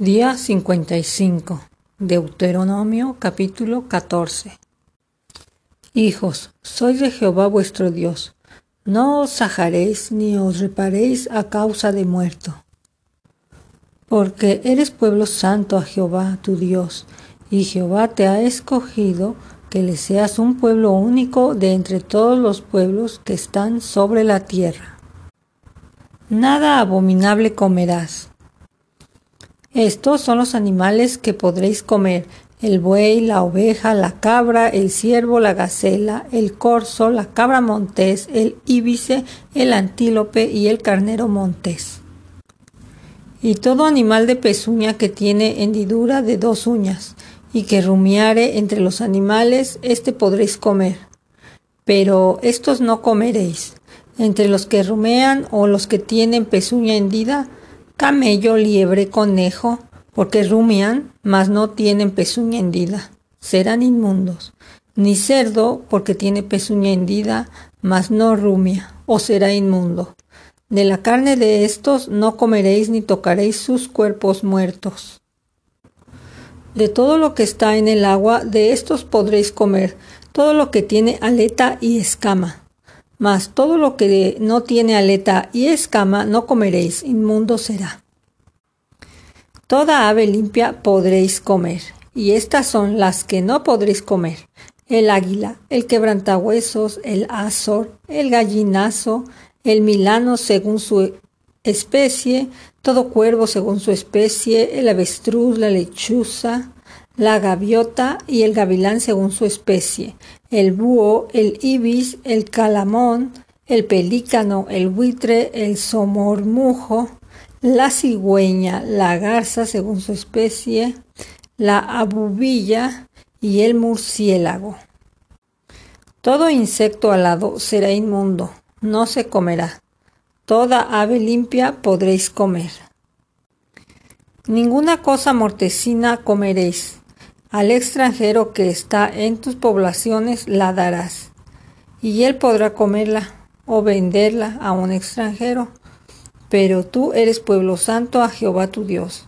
Día 55. Deuteronomio capítulo 14. Hijos, sois de Jehová vuestro Dios. No os sajaréis ni os reparéis a causa de muerto. Porque eres pueblo santo a Jehová tu Dios, y Jehová te ha escogido que le seas un pueblo único de entre todos los pueblos que están sobre la tierra. Nada abominable comerás estos son los animales que podréis comer, el buey, la oveja, la cabra, el ciervo, la gacela, el corzo, la cabra montés, el íbice, el antílope y el carnero montés. Y todo animal de pezuña que tiene hendidura de dos uñas, y que rumiare entre los animales, éste podréis comer. Pero estos no comeréis. Entre los que rumean o los que tienen pezuña hendida, camello, liebre, conejo, porque rumian, mas no tienen pezuña hendida, serán inmundos. Ni cerdo, porque tiene pezuña hendida, mas no rumia, o será inmundo. De la carne de estos no comeréis ni tocaréis sus cuerpos muertos. De todo lo que está en el agua, de estos podréis comer, todo lo que tiene aleta y escama mas todo lo que no tiene aleta y escama no comeréis, inmundo será. Toda ave limpia podréis comer, y estas son las que no podréis comer, el águila, el quebrantahuesos, el azor, el gallinazo, el milano según su especie, todo cuervo según su especie, el avestruz, la lechuza, la gaviota y el gavilán según su especie, el búho, el ibis, el calamón, el pelícano, el buitre, el somormujo, la cigüeña, la garza según su especie, la abubilla y el murciélago. Todo insecto alado será inmundo, no se comerá. Toda ave limpia podréis comer. Ninguna cosa mortecina comeréis, al extranjero que está en tus poblaciones la darás, y él podrá comerla o venderla a un extranjero. Pero tú eres pueblo santo a Jehová tu Dios.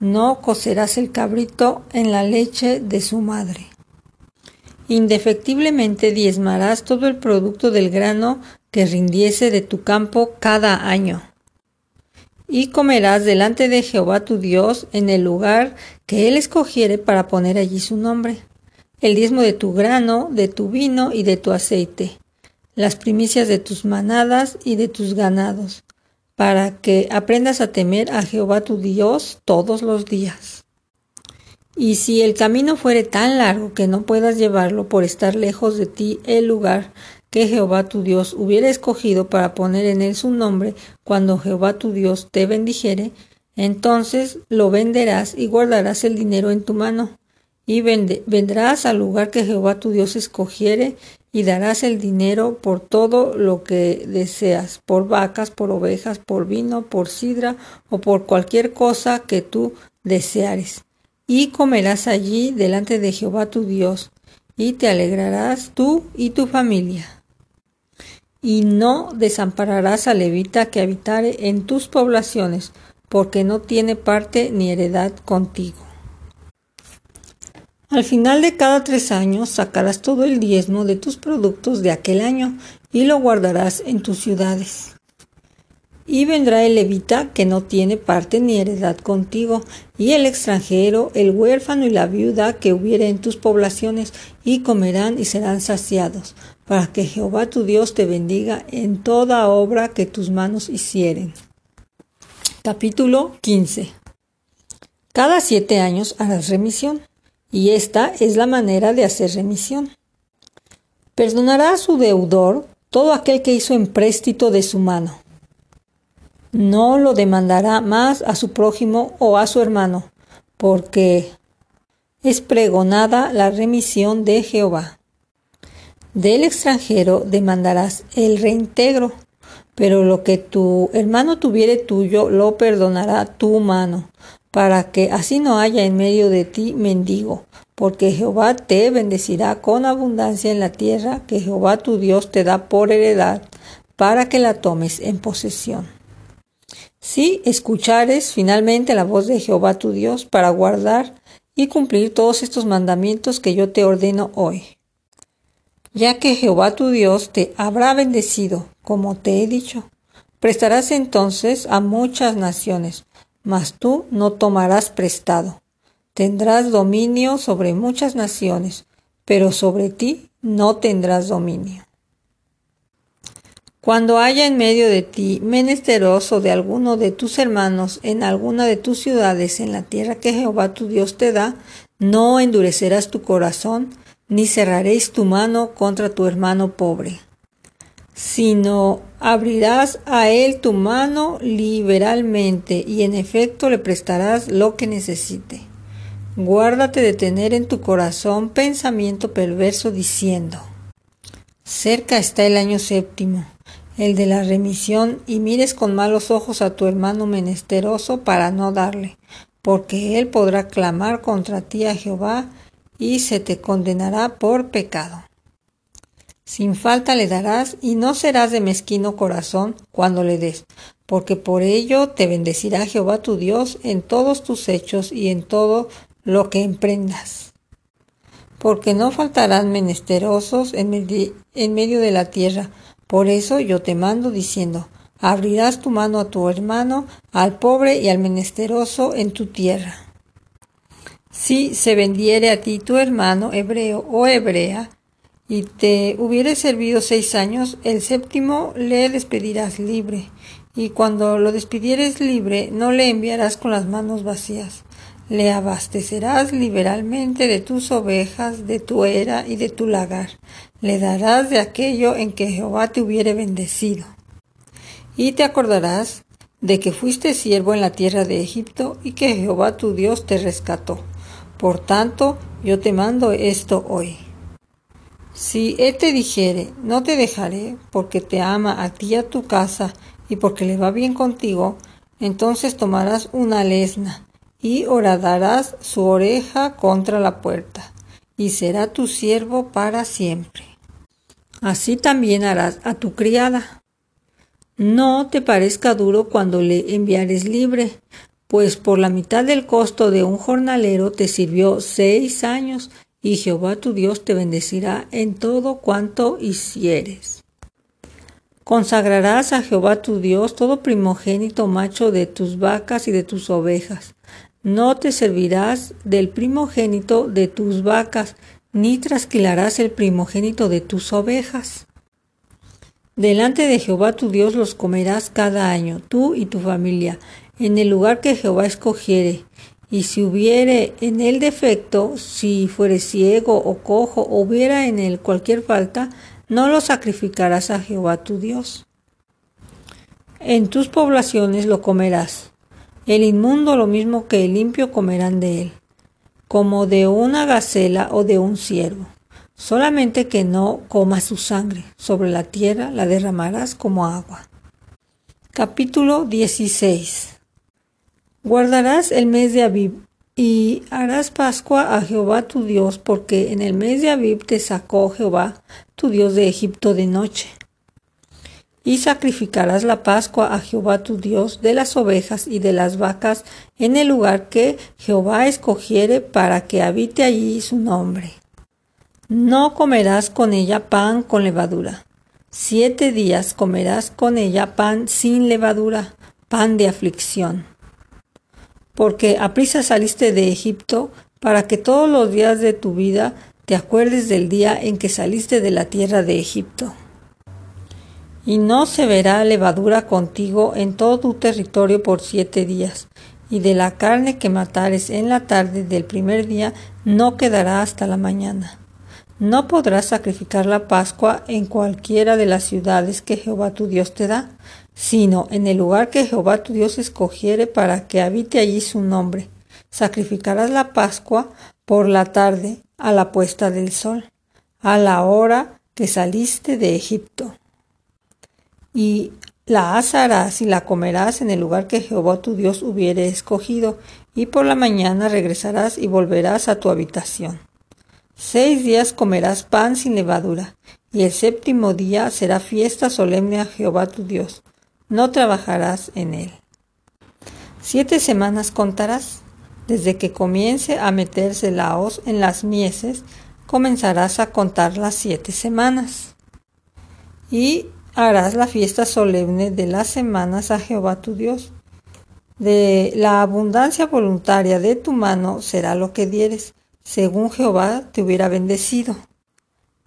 No cocerás el cabrito en la leche de su madre. Indefectiblemente diezmarás todo el producto del grano que rindiese de tu campo cada año y comerás delante de Jehová tu Dios en el lugar que él escogiere para poner allí su nombre, el diezmo de tu grano, de tu vino y de tu aceite, las primicias de tus manadas y de tus ganados, para que aprendas a temer a Jehová tu Dios todos los días. Y si el camino fuere tan largo que no puedas llevarlo por estar lejos de ti el lugar que Jehová tu Dios hubiera escogido para poner en él su nombre cuando Jehová tu Dios te bendijere, entonces lo venderás y guardarás el dinero en tu mano, y vendrás al lugar que Jehová tu Dios escogiere, y darás el dinero por todo lo que deseas, por vacas, por ovejas, por vino, por sidra, o por cualquier cosa que tú deseares. Y comerás allí delante de Jehová tu Dios, y te alegrarás tú y tu familia y no desampararás a levita que habitare en tus poblaciones, porque no tiene parte ni heredad contigo. Al final de cada tres años sacarás todo el diezmo de tus productos de aquel año y lo guardarás en tus ciudades. Y vendrá el levita que no tiene parte ni heredad contigo, y el extranjero, el huérfano y la viuda que hubiere en tus poblaciones, y comerán y serán saciados, para que Jehová tu Dios te bendiga en toda obra que tus manos hicieren. Capítulo 15. Cada siete años harás remisión, y esta es la manera de hacer remisión. Perdonará a su deudor todo aquel que hizo empréstito de su mano. No lo demandará más a su prójimo o a su hermano, porque es pregonada la remisión de Jehová. Del extranjero demandarás el reintegro, pero lo que tu hermano tuviere tuyo lo perdonará tu mano, para que así no haya en medio de ti mendigo, porque Jehová te bendecirá con abundancia en la tierra que Jehová tu Dios te da por heredad, para que la tomes en posesión. Si escuchares finalmente la voz de Jehová tu Dios para guardar y cumplir todos estos mandamientos que yo te ordeno hoy. Ya que Jehová tu Dios te habrá bendecido, como te he dicho, prestarás entonces a muchas naciones, mas tú no tomarás prestado. Tendrás dominio sobre muchas naciones, pero sobre ti no tendrás dominio. Cuando haya en medio de ti menesteroso de alguno de tus hermanos en alguna de tus ciudades en la tierra que Jehová tu Dios te da, no endurecerás tu corazón, ni cerraréis tu mano contra tu hermano pobre, sino abrirás a él tu mano liberalmente y en efecto le prestarás lo que necesite. Guárdate de tener en tu corazón pensamiento perverso diciendo, cerca está el año séptimo el de la remisión, y mires con malos ojos a tu hermano menesteroso para no darle, porque él podrá clamar contra ti a Jehová y se te condenará por pecado. Sin falta le darás y no serás de mezquino corazón cuando le des, porque por ello te bendecirá Jehová tu Dios en todos tus hechos y en todo lo que emprendas. Porque no faltarán menesterosos en, medio de la tierra, por eso yo te mando diciendo, abrirás tu mano a tu hermano, al pobre y al menesteroso en tu tierra. Si se vendiere a ti tu hermano hebreo o hebrea, y te hubiere servido seis años, el séptimo le despedirás libre, y cuando lo despidieres libre, no le enviarás con las manos vacías. Le abastecerás liberalmente de tus ovejas, de tu era y de tu lagar. Le darás de aquello en que Jehová te hubiere bendecido. Y te acordarás de que fuiste siervo en la tierra de Egipto y que Jehová tu Dios te rescató. Por tanto, yo te mando esto hoy. Si él te dijere, no te dejaré, porque te ama a ti y a tu casa, y porque le va bien contigo, entonces tomarás una lesna, y horadarás su oreja contra la puerta, y será tu siervo para siempre. Así también harás a tu criada. No te parezca duro cuando le enviares libre, pues por la mitad del costo de un jornalero te sirvió seis años, y Jehová tu Dios te bendecirá en todo cuanto hicieres. Consagrarás a Jehová tu Dios todo primogénito macho de tus vacas y de tus ovejas, no te servirás del primogénito de tus vacas, ni trasquilarás el primogénito de tus ovejas. Delante de Jehová tu Dios los comerás cada año, tú y tu familia, en el lugar que Jehová escogiere. Y si hubiere en él defecto, si fuere ciego o cojo, hubiera en él cualquier falta, no lo sacrificarás a Jehová tu Dios. En tus poblaciones lo comerás el inmundo lo mismo que el limpio comerán de él, como de una gacela o de un ciervo. Solamente que no comas su sangre, sobre la tierra la derramarás como agua. Capítulo 16 Guardarás el mes de Abib y harás Pascua a Jehová tu Dios, porque en el mes de Abib te sacó Jehová tu Dios de Egipto de noche y sacrificarás la Pascua a Jehová tu Dios de las ovejas y de las vacas en el lugar que Jehová escogiere para que habite allí su nombre. No comerás con ella pan con levadura. Siete días comerás con ella pan sin levadura, pan de aflicción. Porque aprisa saliste de Egipto para que todos los días de tu vida te acuerdes del día en que saliste de la tierra de Egipto y no se verá levadura contigo en todo tu territorio por siete días, y de la carne que matares en la tarde del primer día no quedará hasta la mañana. No podrás sacrificar la Pascua en cualquiera de las ciudades que Jehová tu Dios te da, sino en el lugar que Jehová tu Dios escogiere para que habite allí su nombre. Sacrificarás la Pascua por la tarde a la puesta del sol, a la hora que saliste de Egipto y la asarás y la comerás en el lugar que Jehová tu Dios hubiere escogido, y por la mañana regresarás y volverás a tu habitación. Seis días comerás pan sin levadura, y el séptimo día será fiesta solemne a Jehová tu Dios. No trabajarás en él. Siete semanas contarás. Desde que comience a meterse la hoz en las mieses, comenzarás a contar las siete semanas. Y harás la fiesta solemne de las semanas a Jehová tu Dios. De la abundancia voluntaria de tu mano será lo que dieres, según Jehová te hubiera bendecido.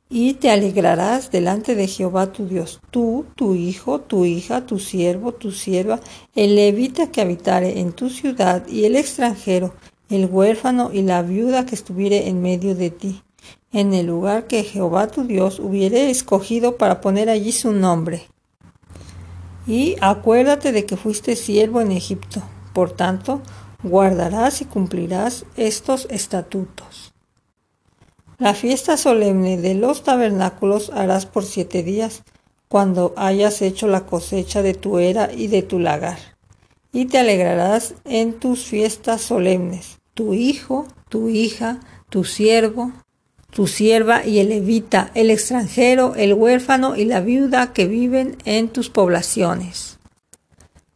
Y te alegrarás delante de Jehová tu Dios, tú, tu hijo, tu hija, tu siervo, tu sierva, el levita que habitare en tu ciudad y el extranjero, el huérfano y la viuda que estuviere en medio de ti, en el lugar que Jehová tu Dios hubiere escogido para poner allí su nombre. Y acuérdate de que fuiste siervo en Egipto, por tanto, guardarás y cumplirás estos estatutos. La fiesta solemne de los tabernáculos harás por siete días, cuando hayas hecho la cosecha de tu era y de tu lagar. Y te alegrarás en tus fiestas solemnes, tu hijo, tu hija, tu siervo, tu sierva y el levita, el extranjero, el huérfano y la viuda que viven en tus poblaciones.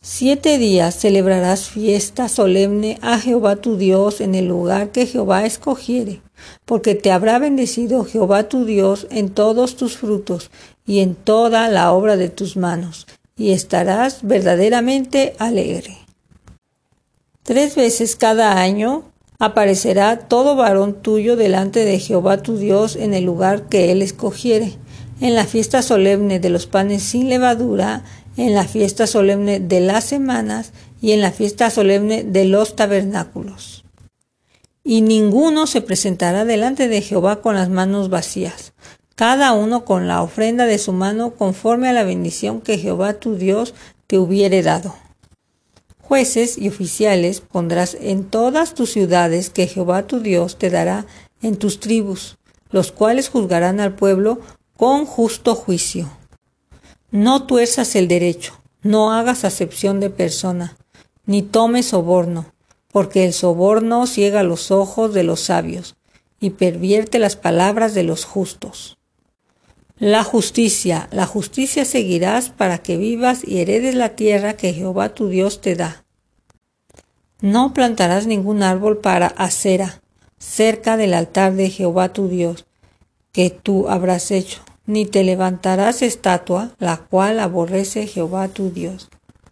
Siete días celebrarás fiesta solemne a Jehová tu Dios en el lugar que Jehová escogiere, porque te habrá bendecido Jehová tu Dios en todos tus frutos y en toda la obra de tus manos, y estarás verdaderamente alegre. Tres veces cada año aparecerá todo varón tuyo delante de Jehová tu Dios en el lugar que él escogiere, en la fiesta solemne de los panes sin levadura, en la fiesta solemne de las semanas y en la fiesta solemne de los tabernáculos. Y ninguno se presentará delante de Jehová con las manos vacías, cada uno con la ofrenda de su mano conforme a la bendición que Jehová tu Dios te hubiere dado. Jueces y oficiales pondrás en todas tus ciudades que Jehová tu Dios te dará en tus tribus, los cuales juzgarán al pueblo con justo juicio. No tuerzas el derecho, no hagas acepción de persona, ni tomes soborno, porque el soborno ciega los ojos de los sabios y pervierte las palabras de los justos. La justicia, la justicia seguirás para que vivas y heredes la tierra que Jehová tu Dios te da. No plantarás ningún árbol para acera cerca del altar de Jehová tu Dios, que tú habrás hecho, ni te levantarás estatua, la cual aborrece Jehová tu Dios.